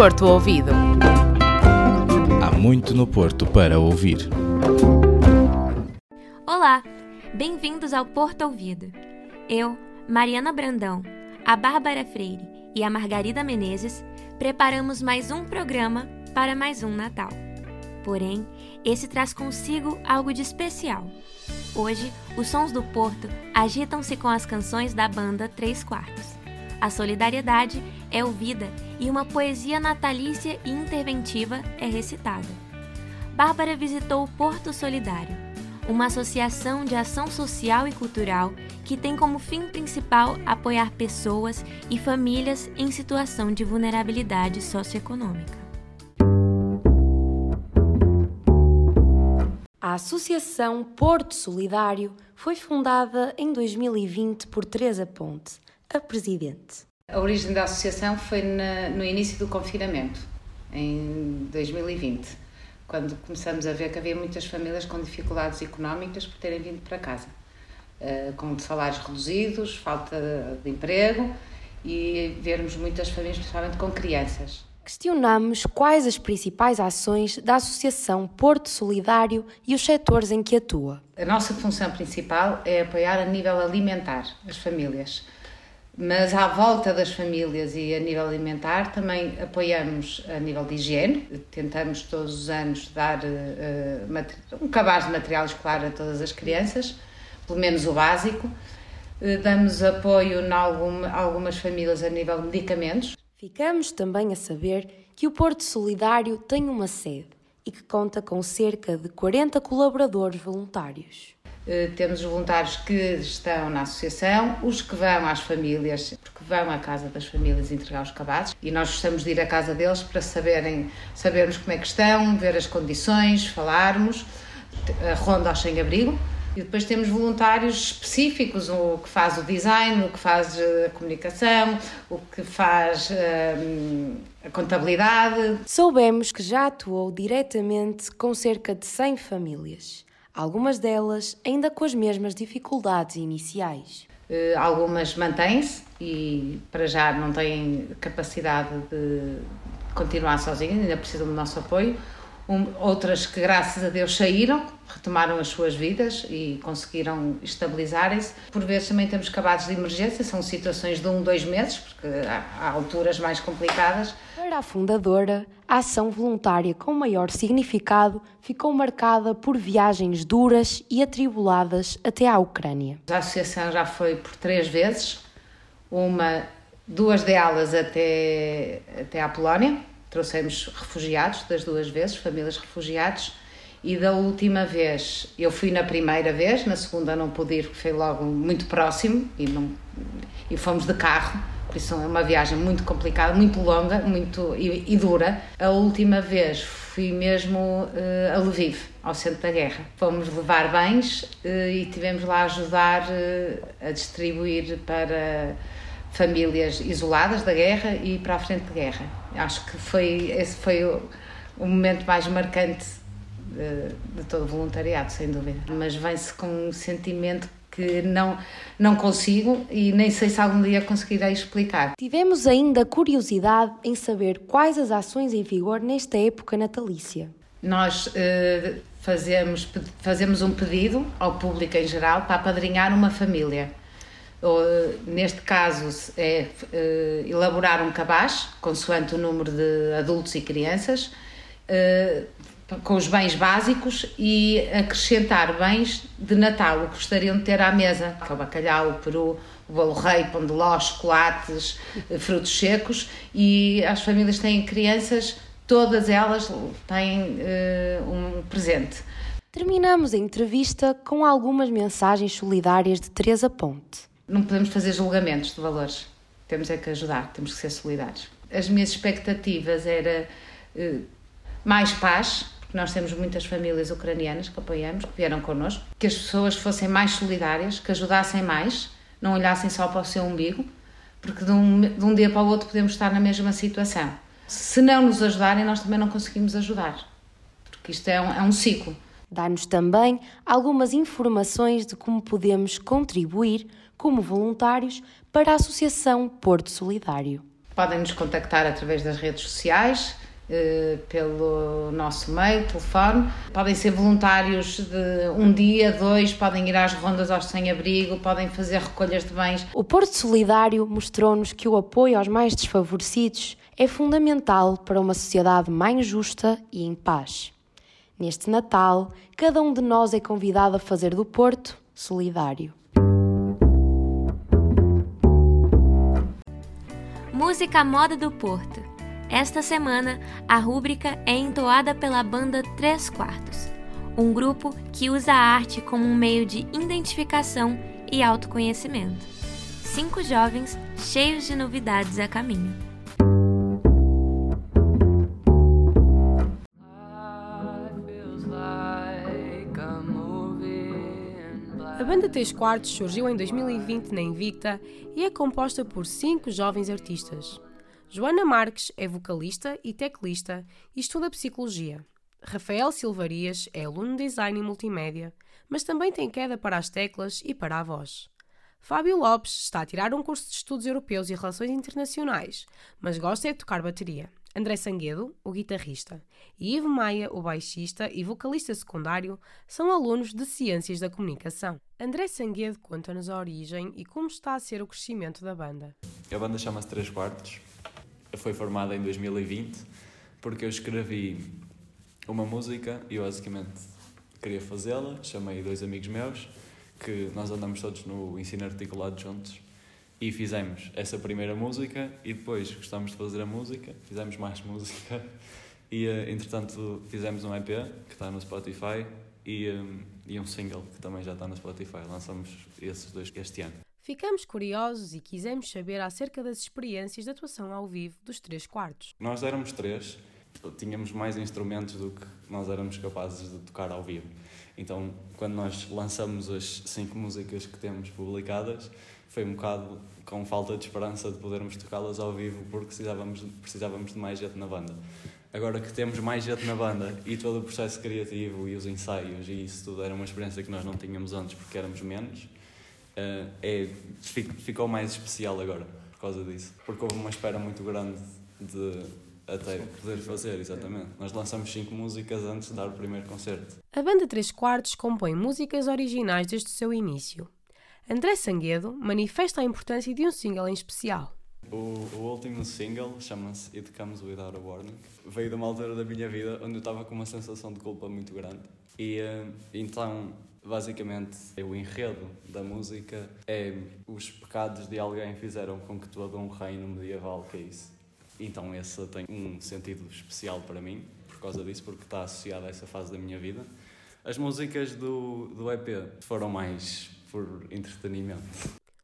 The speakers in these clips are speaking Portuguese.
Porto Ouvido. Há muito no Porto para ouvir. Olá, bem-vindos ao Porto Ouvido. Eu, Mariana Brandão, a Bárbara Freire e a Margarida Menezes preparamos mais um programa para mais um Natal. Porém, esse traz consigo algo de especial. Hoje, os sons do Porto agitam-se com as canções da banda Três Quartos. A solidariedade é ouvida e uma poesia natalícia e interventiva é recitada. Bárbara visitou o Porto Solidário, uma associação de ação social e cultural que tem como fim principal apoiar pessoas e famílias em situação de vulnerabilidade socioeconômica. A Associação Porto Solidário foi fundada em 2020 por Teresa Ponte, a presidente. A origem da associação foi na, no início do confinamento, em 2020, quando começamos a ver que havia muitas famílias com dificuldades económicas por terem vindo para casa, uh, com salários reduzidos, falta de emprego e vermos muitas famílias, principalmente com crianças. Questionamos quais as principais ações da Associação Porto Solidário e os setores em que atua. A nossa função principal é apoiar a nível alimentar as famílias, mas à volta das famílias e a nível alimentar também apoiamos a nível de higiene. Tentamos todos os anos dar uh, um cabaz de material escolar a todas as crianças, pelo menos o básico. Uh, damos apoio em algum, algumas famílias a nível de medicamentos Ficamos também a saber que o Porto Solidário tem uma sede e que conta com cerca de 40 colaboradores voluntários. Uh, temos os voluntários que estão na associação, os que vão às famílias, porque vão à casa das famílias entregar os cabazes e nós gostamos de ir à casa deles para saberem, sabermos como é que estão, ver as condições, falarmos, a ronda aos sem-abrigo e depois temos voluntários específicos, o que faz o design, o que faz eh, a comunicação, o que faz eh, a contabilidade. Soubemos que já atuou diretamente com cerca de 100 famílias, algumas delas ainda com as mesmas dificuldades iniciais. Uh, algumas mantêm-se e para já não têm capacidade de continuar sozinhas, ainda precisam do nosso apoio um, outras que, graças a Deus, saíram, retomaram as suas vidas e conseguiram estabilizarem-se. Por vezes também temos acabados de emergência, são situações de um, dois meses, porque há, há alturas mais complicadas. Para a fundadora, a ação voluntária com maior significado ficou marcada por viagens duras e atribuladas até à Ucrânia. A associação já foi por três vezes, uma, duas delas até, até à Polónia, trouxemos refugiados das duas vezes, famílias refugiados, e da última vez, eu fui na primeira vez, na segunda não pude ir porque foi logo muito próximo e, não, e fomos de carro, por isso é uma viagem muito complicada, muito longa muito, e, e dura. A última vez fui mesmo uh, a Lviv, ao centro da guerra. Fomos levar bens uh, e tivemos lá a ajudar uh, a distribuir para famílias isoladas da guerra e para a frente de guerra. Acho que foi esse foi o, o momento mais marcante de, de, todo o voluntariado, sem dúvida. Mas vem-se com um sentimento que não, não consigo e nem sei se algum dia conseguirei explicar. Tivemos ainda curiosidade em saber quais as ações em vigor nesta época natalícia. Nós uh, fazemos, fazemos um pedido ao público em geral para apadrinhar uma família neste caso é uh, elaborar um cabaz, consoante o número de adultos e crianças, uh, com os bens básicos e acrescentar bens de Natal, o que gostariam de ter à mesa, que é o bacalhau, o peru, o bolo rei, pão de ló, chocolates, eh, frutos secos. E as famílias têm crianças, todas elas têm um presente. Terminamos a entrevista com algumas mensagens solidárias de Teresa Ponte não podemos fazer julgamentos de valores. Temos é que ajudar, temos que ser solidários. As minhas expectativas era uh, mais paz, porque nós temos muitas famílias ucranianas que apoiamos, que vieram connosco, que as pessoas fossem mais solidárias, que ajudassem mais, não olhassem só para o seu umbigo, porque de um, de um dia para o outro podemos estar na mesma situação. Se não nos ajudarem, nós também não conseguimos ajudar, porque isto é um, é um ciclo. Dá-nos também algumas informações de como podemos contribuir como voluntários para a Associação Porto Solidário. podem nos contactar através das redes sociais, eh, pelo nosso mail, telefone. Podem ser voluntários de um dia, dois, podem ir às rondas aos sem-abrigo, podem fazer recolhas de bens. O Porto Solidário mostrou-nos que o apoio aos mais desfavorecidos é fundamental para uma sociedade mais justa e em paz. Neste Natal, cada um de nós é convidado a fazer do Porto solidário. Música Moda do Porto. Esta semana, a rúbrica é entoada pela banda Três Quartos, um grupo que usa a arte como um meio de identificação e autoconhecimento. Cinco jovens cheios de novidades a caminho. A banda 3 Quartos surgiu em 2020 na Invicta e é composta por cinco jovens artistas. Joana Marques é vocalista e teclista e estuda psicologia. Rafael Silvarias é aluno de design e multimédia, mas também tem queda para as teclas e para a voz. Fábio Lopes está a tirar um curso de estudos europeus e relações internacionais, mas gosta de tocar bateria. André Sanguedo, o guitarrista, e Ivo Maia, o baixista e vocalista secundário, são alunos de Ciências da Comunicação. André Sanguedo conta-nos a origem e como está a ser o crescimento da banda. A banda chama-se 3 Quartos. Foi formada em 2020 porque eu escrevi uma música e eu basicamente queria fazê-la. Chamei dois amigos meus que nós andamos todos no ensino articulado juntos e fizemos essa primeira música e depois gostámos de fazer a música, fizemos mais música e eh, entretanto fizemos um EP que está no Spotify e, um, e um single que também já está no Spotify. Lançamos esses dois este ano. Ficamos curiosos e quisemos saber acerca das experiências de atuação ao vivo dos três quartos. Nós éramos três, tínhamos mais instrumentos do que nós éramos capazes de tocar ao vivo. Então, quando nós lançamos as cinco músicas que temos publicadas, foi um bocado com falta de esperança de podermos tocá-las ao vivo porque precisávamos, precisávamos de mais gente na banda. Agora que temos mais gente na banda e todo o processo criativo e os ensaios e isso tudo era uma experiência que nós não tínhamos antes porque éramos menos, uh, é, ficou mais especial agora por causa disso. Porque houve uma espera muito grande de até poder fazer, exatamente. Nós lançamos cinco músicas antes de dar o primeiro concerto. A banda 3 Quartos compõe músicas originais desde o seu início. André Sanguedo manifesta a importância de um single em especial. O, o último single chama-se It Comes Without a Warning. Veio de uma altura da minha vida onde eu estava com uma sensação de culpa muito grande. E uh, então, basicamente, o enredo da música é os pecados de alguém fizeram com que todo um reino medieval caísse. Então, esse tem um sentido especial para mim, por causa disso, porque está associado a essa fase da minha vida. As músicas do, do EP foram mais por entretenimento.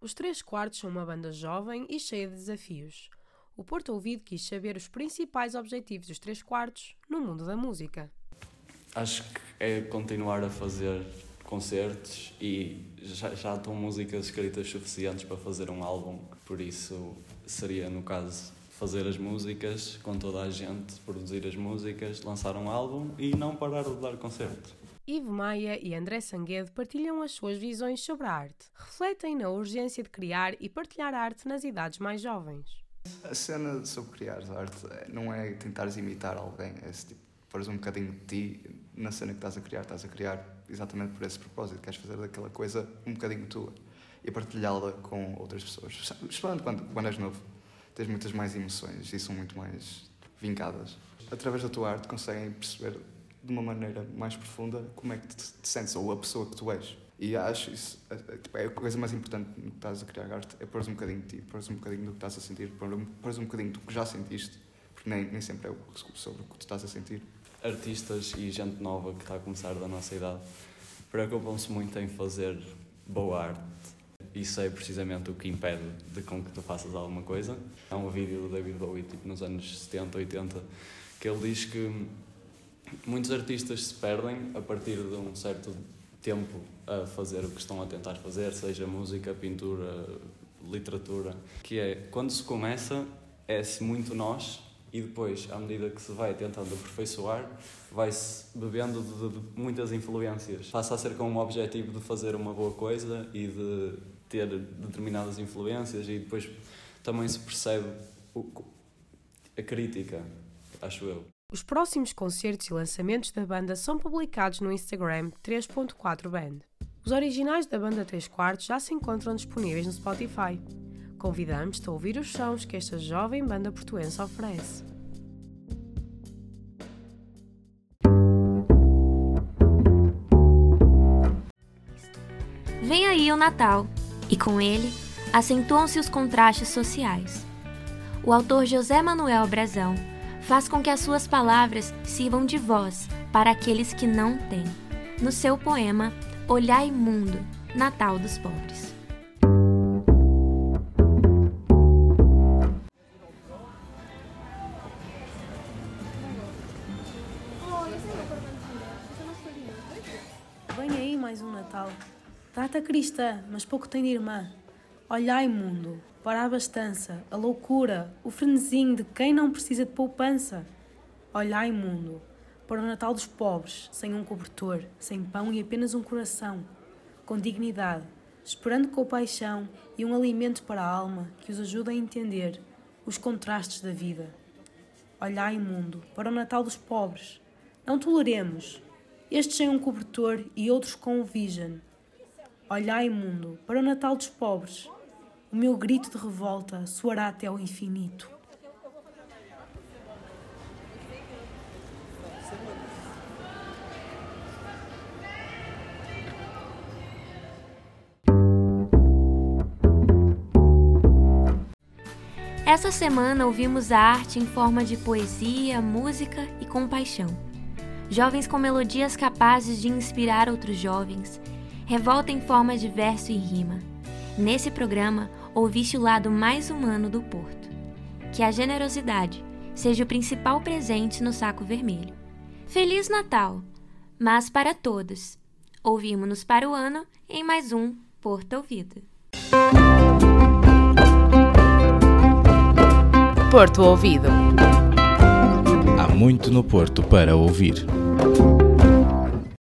Os Três Quartos são uma banda jovem e cheia de desafios. O Porto Ouvido quis saber os principais objetivos dos Três Quartos no mundo da música. Acho que é continuar a fazer concertos e já, já estão músicas escritas suficientes para fazer um álbum, por isso seria, no caso, fazer as músicas com toda a gente, produzir as músicas, lançar um álbum e não parar de dar concertos. Ivo Maia e André Sanguedo partilham as suas visões sobre a arte. Refletem na urgência de criar e partilhar arte nas idades mais jovens. A cena sobre criar arte não é tentares imitar alguém, é esse tipo, pôres um bocadinho de ti na cena que estás a criar. Estás a criar exatamente por esse propósito, queres fazer daquela coisa um bocadinho tua e partilhá-la com outras pessoas. Especialmente quando, quando és novo, tens muitas mais emoções e são muito mais vincadas. Através da tua arte conseguem perceber de uma maneira mais profunda como é que te, te sentes, ou a pessoa que tu és. E acho isso, é, é, tipo, é a coisa mais importante no que estás a criar arte, é pôr um bocadinho de ti, pôr um bocadinho do que estás a sentir, pôr um bocadinho do que já sentiste, porque nem, nem sempre é sobre o que tu estás a sentir. Artistas e gente nova que está a começar da nossa idade preocupam-se muito em fazer boa arte. Isso é precisamente o que impede de com que tu faças alguma coisa. Há um vídeo do David Bowie, tipo nos anos 70, 80, que ele diz que muitos artistas se perdem a partir de um certo tempo a fazer o que estão a tentar fazer, seja música, pintura, literatura, que é quando se começa é-se muito nós e depois, à medida que se vai tentando aperfeiçoar, vai-se bebendo de, de, muitas influências. Passa a ser com o objetivo de fazer uma boa coisa e de ter determinadas influências e depois também se percebe a crítica, acho eu. Os próximos concertos e lançamentos da banda são publicados no Instagram 3.4 Band. Os originais da banda 3 quartos já se encontram disponíveis no Spotify. Convidamos-te a ouvir os sons que esta jovem banda portuense oferece. Vem aí o Natal, e com ele acentuam-se os contrastes sociais. O autor José Manuel Brazão faz com que as suas palavras sirvam de voz para aqueles que não têm, no seu poema Olhai Mundo, Natal dos Pobres. Vem aí mais um Natal. Trata cristã, mas pouco tem de irmã. Olhai, mundo, para a abastança, a loucura, o frenesim de quem não precisa de poupança. Olhai, mundo, para o Natal dos pobres, sem um cobertor, sem pão e apenas um coração, com dignidade, esperando com paixão e um alimento para a alma que os ajude a entender os contrastes da vida. Olhai, mundo, para o Natal dos pobres. Não toleremos, estes sem um cobertor e outros com o vision. Olhai, mundo, para o Natal dos pobres o meu grito de revolta soará até ao infinito. Essa semana ouvimos a arte em forma de poesia, música e compaixão. Jovens com melodias capazes de inspirar outros jovens, revolta em forma de verso e rima. Nesse programa, ouviste o lado mais humano do Porto. Que a generosidade seja o principal presente no saco vermelho. Feliz Natal! Mas para todos. Ouvimos-nos para o ano em mais um Porto Ouvido. Porto Ouvido. Há muito no Porto para ouvir.